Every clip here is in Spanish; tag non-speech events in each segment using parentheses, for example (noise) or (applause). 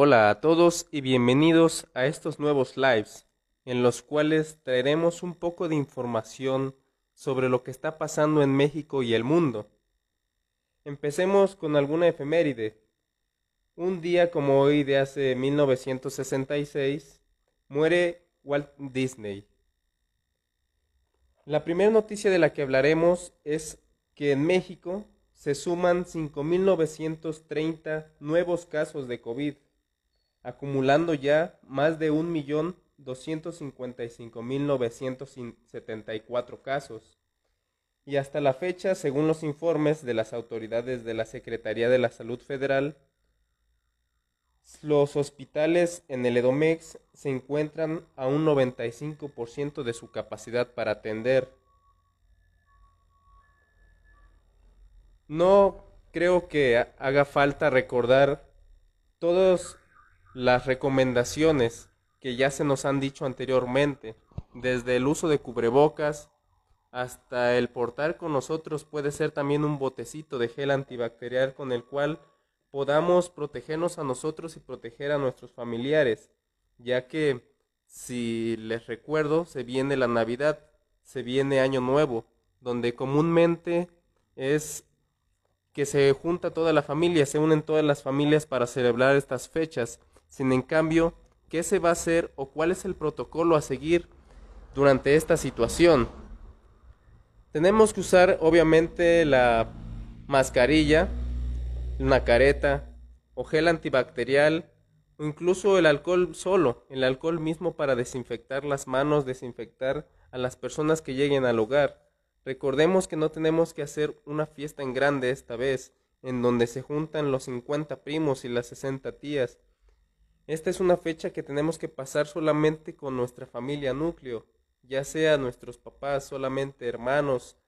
Hola a todos y bienvenidos a estos nuevos lives en los cuales traeremos un poco de información sobre lo que está pasando en México y el mundo. Empecemos con alguna efeméride. Un día como hoy de hace 1966 muere Walt Disney. La primera noticia de la que hablaremos es que en México se suman 5.930 nuevos casos de COVID, acumulando ya más de 1.255.974 casos. Y hasta la fecha, según los informes de las autoridades de la Secretaría de la Salud Federal, los hospitales en el Edomex se encuentran a un 95% de su capacidad para atender No creo que haga falta recordar todas las recomendaciones que ya se nos han dicho anteriormente, desde el uso de cubrebocas hasta el portar con nosotros puede ser también un botecito de gel antibacterial con el cual podamos protegernos a nosotros y proteger a nuestros familiares, ya que si les recuerdo, se viene la Navidad, se viene Año Nuevo, donde comúnmente es que se junta toda la familia, se unen todas las familias para celebrar estas fechas. Sin en cambio, ¿qué se va a hacer o cuál es el protocolo a seguir durante esta situación? Tenemos que usar obviamente la mascarilla, una careta o gel antibacterial o incluso el alcohol solo, el alcohol mismo para desinfectar las manos, desinfectar a las personas que lleguen al hogar. Recordemos que no tenemos que hacer una fiesta en grande esta vez, en donde se juntan los 50 primos y las 60 tías. Esta es una fecha que tenemos que pasar solamente con nuestra familia núcleo, ya sea nuestros papás, solamente hermanos,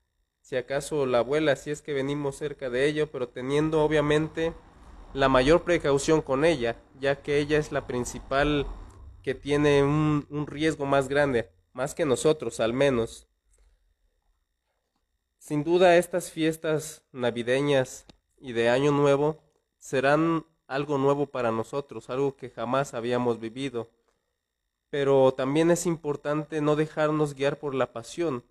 si acaso la abuela, si es que venimos cerca de ello, pero teniendo obviamente la mayor precaución con ella, ya que ella es la principal que tiene un, un riesgo más grande, más que nosotros al menos. Sin duda estas fiestas navideñas y de Año Nuevo serán algo nuevo para nosotros, algo que jamás habíamos vivido. Pero también es importante no dejarnos guiar por la pasión.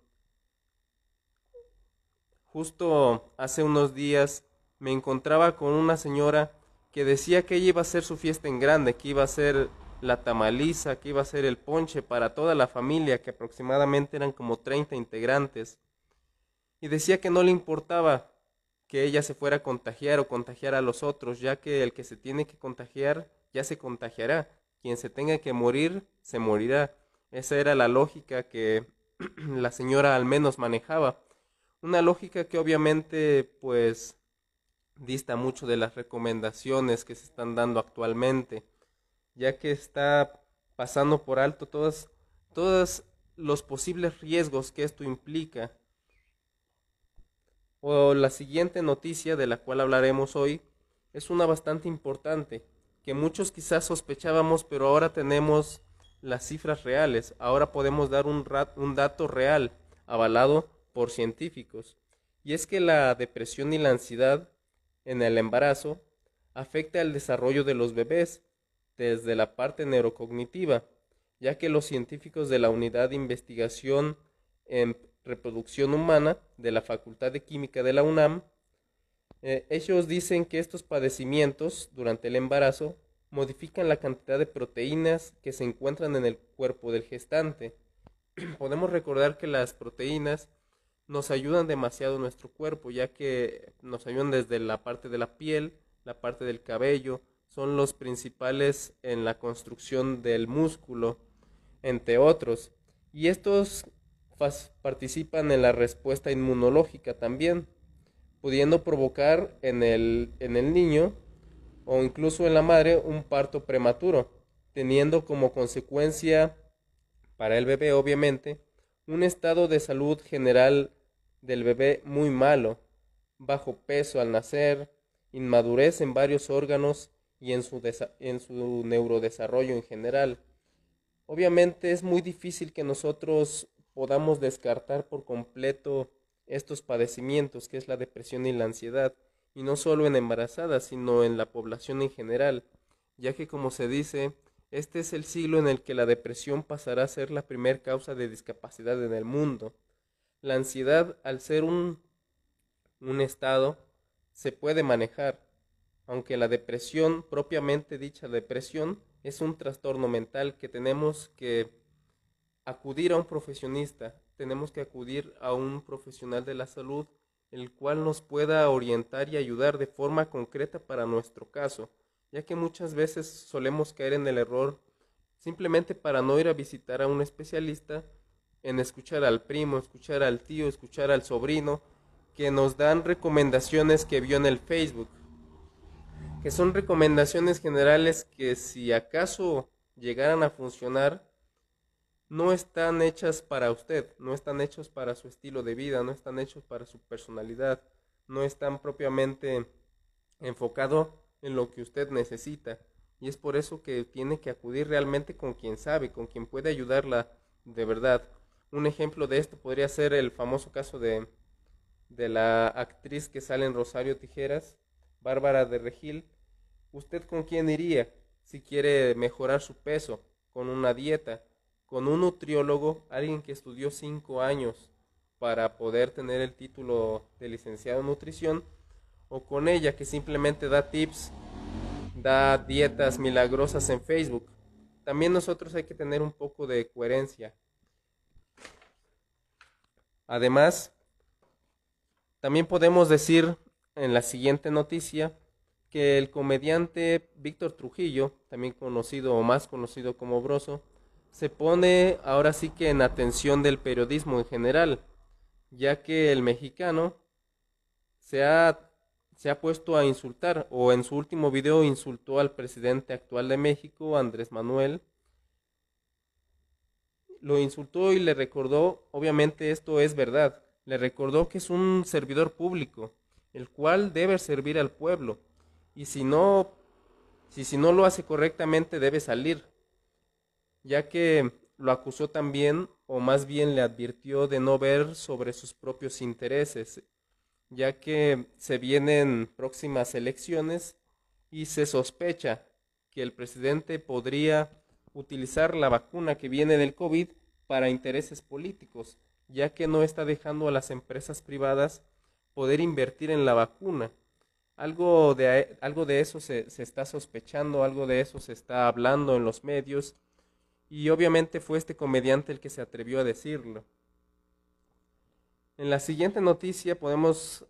Justo hace unos días me encontraba con una señora que decía que ella iba a hacer su fiesta en grande, que iba a ser la tamaliza, que iba a ser el ponche para toda la familia, que aproximadamente eran como 30 integrantes y decía que no le importaba que ella se fuera a contagiar o contagiar a los otros, ya que el que se tiene que contagiar ya se contagiará, quien se tenga que morir se morirá. Esa era la lógica que (clears throat) la señora al menos manejaba. Una lógica que obviamente pues dista mucho de las recomendaciones que se están dando actualmente, ya que está pasando por alto todos todos los posibles riesgos que esto implica o la siguiente noticia de la cual hablaremos hoy es una bastante importante, que muchos quizás sospechábamos, pero ahora tenemos las cifras reales, ahora podemos dar un, un dato real, avalado por científicos, y es que la depresión y la ansiedad en el embarazo afecta el desarrollo de los bebés desde la parte neurocognitiva, ya que los científicos de la Unidad de Investigación en Reproducción Humana de la Facultad de Química de la UNAM, eh, ellos dicen que estos padecimientos durante el embarazo modifican la cantidad de proteínas que se encuentran en el cuerpo del gestante. (clears throat) Podemos recordar que las proteínas nos ayudan demasiado en nuestro cuerpo, ya que nos ayudan desde la parte de la piel, la parte del cabello, son los principales en la construcción del músculo, entre otros. Y estos participan en la respuesta inmunológica también, pudiendo provocar en el, en el niño o incluso en la madre un parto prematuro, teniendo como consecuencia para el bebé obviamente un estado de salud general del bebé muy malo, bajo peso al nacer, inmadurez en varios órganos y en su, en su neurodesarrollo en general. Obviamente es muy difícil que nosotros podamos descartar por completo estos padecimientos que es la depresión y la ansiedad, y no solo en embarazadas, sino en la población en general, ya que como se dice, este es el siglo en el que la depresión pasará a ser la primer causa de discapacidad en el mundo. La ansiedad, al ser un, un estado, se puede manejar, aunque la depresión, propiamente dicha depresión, es un trastorno mental que tenemos que acudir a un profesionista, tenemos que acudir a un profesional de la salud, el cual nos pueda orientar y ayudar de forma concreta para nuestro caso, ya que muchas veces solemos caer en el error simplemente para no ir a visitar a un especialista, en escuchar al primo, escuchar al tío, escuchar al sobrino, que nos dan recomendaciones que vio en el Facebook, que son recomendaciones generales que si acaso llegaran a funcionar, no están hechas para usted, no están hechos para su estilo de vida, no están hechos para su personalidad, no están propiamente enfocado en lo que usted necesita. Y es por eso que tiene que acudir realmente con quien sabe, con quien puede ayudarla de verdad. Un ejemplo de esto podría ser el famoso caso de, de la actriz que sale en Rosario Tijeras, Bárbara de Regil. ¿Usted con quién iría si quiere mejorar su peso? Con una dieta con un nutriólogo, alguien que estudió cinco años para poder tener el título de licenciado en nutrición, o con ella que simplemente da tips, da dietas milagrosas en Facebook. También nosotros hay que tener un poco de coherencia. Además, también podemos decir en la siguiente noticia que el comediante Víctor Trujillo, también conocido o más conocido como Broso, se pone ahora sí que en atención del periodismo en general, ya que el mexicano se ha, se ha puesto a insultar, o en su último video insultó al presidente actual de México, Andrés Manuel, lo insultó y le recordó, obviamente esto es verdad, le recordó que es un servidor público, el cual debe servir al pueblo, y si no, si, si no lo hace correctamente debe salir, ya que lo acusó también, o más bien le advirtió de no ver sobre sus propios intereses, ya que se vienen próximas elecciones y se sospecha que el presidente podría utilizar la vacuna que viene del COVID para intereses políticos, ya que no está dejando a las empresas privadas poder invertir en la vacuna. Algo de, algo de eso se, se está sospechando, algo de eso se está hablando en los medios y obviamente fue este comediante el que se atrevió a decirlo. En la siguiente noticia podemos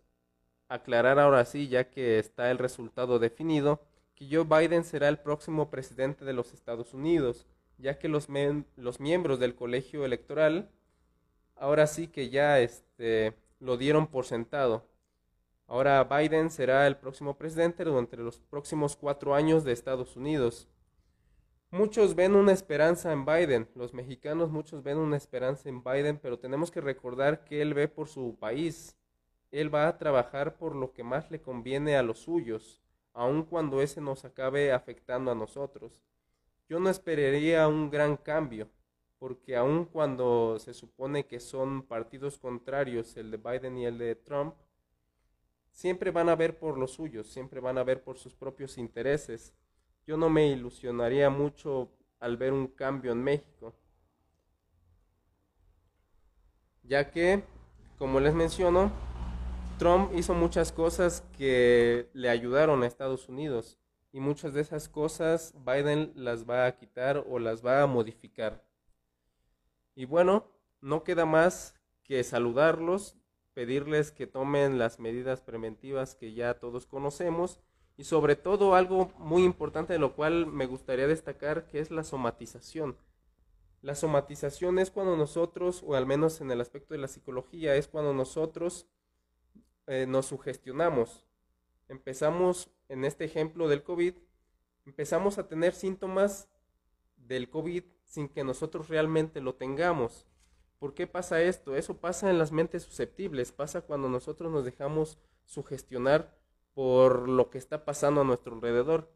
aclarar ahora sí, ya que está el resultado definido, que Joe Biden será el próximo presidente de los Estados Unidos, ya que los, los miembros del colegio electoral ahora sí que ya este, lo dieron por sentado. Ahora Biden será el próximo presidente durante los próximos cuatro años de Estados Unidos. Muchos ven una esperanza en Biden, los mexicanos muchos ven una esperanza en Biden, pero tenemos que recordar que él ve por su país, él va a trabajar por lo que más le conviene a los suyos, aun cuando ese nos acabe afectando a nosotros. Yo no esperaría un gran cambio, porque aun cuando se supone que son partidos contrarios, el de Biden y el de Trump, siempre van a ver por los suyos, siempre van a ver por sus propios intereses yo no me ilusionaría mucho al ver un cambio en México, ya que, como les menciono, Trump hizo muchas cosas que le ayudaron a Estados Unidos y muchas de esas cosas Biden las va a quitar o las va a modificar. Y bueno, no queda más que saludarlos, pedirles que tomen las medidas preventivas que ya todos conocemos y sobre todo algo muy importante de lo cual me gustaría destacar que es la somatización. La somatización es cuando nosotros, o al menos en el aspecto de la psicología, es cuando nosotros eh, nos sugestionamos. Empezamos, en este ejemplo del COVID, empezamos a tener síntomas del COVID sin que nosotros realmente lo tengamos. ¿Por qué pasa esto? Eso pasa en las mentes susceptibles, pasa cuando nosotros nos dejamos sugestionar por lo que está pasando a nuestro alrededor.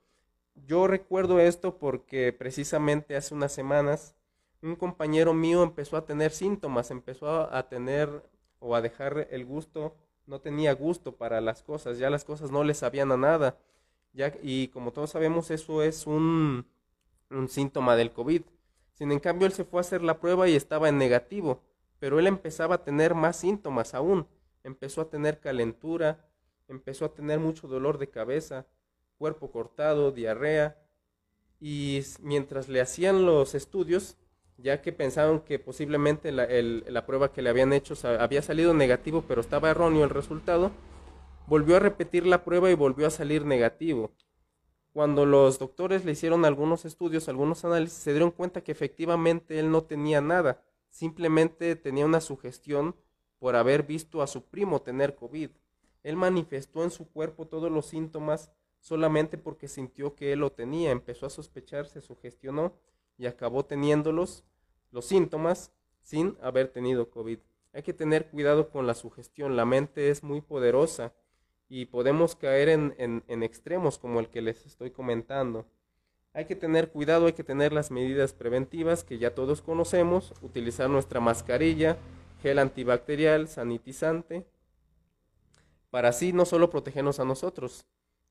Yo recuerdo esto porque precisamente hace unas semanas un compañero mío empezó a tener síntomas, empezó a tener o a dejar el gusto, no tenía gusto para las cosas, ya las cosas no le sabían a nada. Ya, y como todos sabemos, eso es un, un síntoma del COVID. Sin en cambio, él se fue a hacer la prueba y estaba en negativo, pero él empezaba a tener más síntomas aún. Empezó a tener calentura, empezó a tener mucho dolor de cabeza, cuerpo cortado, diarrea, y mientras le hacían los estudios, ya que pensaban que posiblemente la, la prueba que le habían hecho había salido negativo, pero estaba erróneo el resultado, volvió a repetir la prueba y volvió a salir negativo. Cuando los doctores le hicieron algunos estudios, algunos análisis, se dieron cuenta que efectivamente él no tenía nada, simplemente tenía una sugestión por haber visto a su primo tener COVID. Él manifestó en su cuerpo todos los síntomas solamente porque sintió que él lo tenía, empezó a sospechar, se sugestionó y acabó teniéndolos, los síntomas, sin haber tenido COVID. Hay que tener cuidado con la sugestión, la mente es muy poderosa y podemos caer en, en, extremos como el que les estoy comentando. Hay que tener cuidado, hay que tener las medidas preventivas que ya todos conocemos, utilizar nuestra mascarilla, gel antibacterial, sanitizante, para así no solo protegernos a nosotros,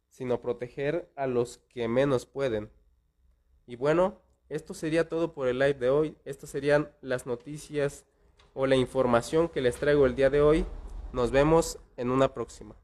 sino proteger a los que menos pueden. Y bueno, esto sería todo por el live de hoy. Estas serían las noticias o la información que les traigo el día de hoy. Nos vemos en una próxima.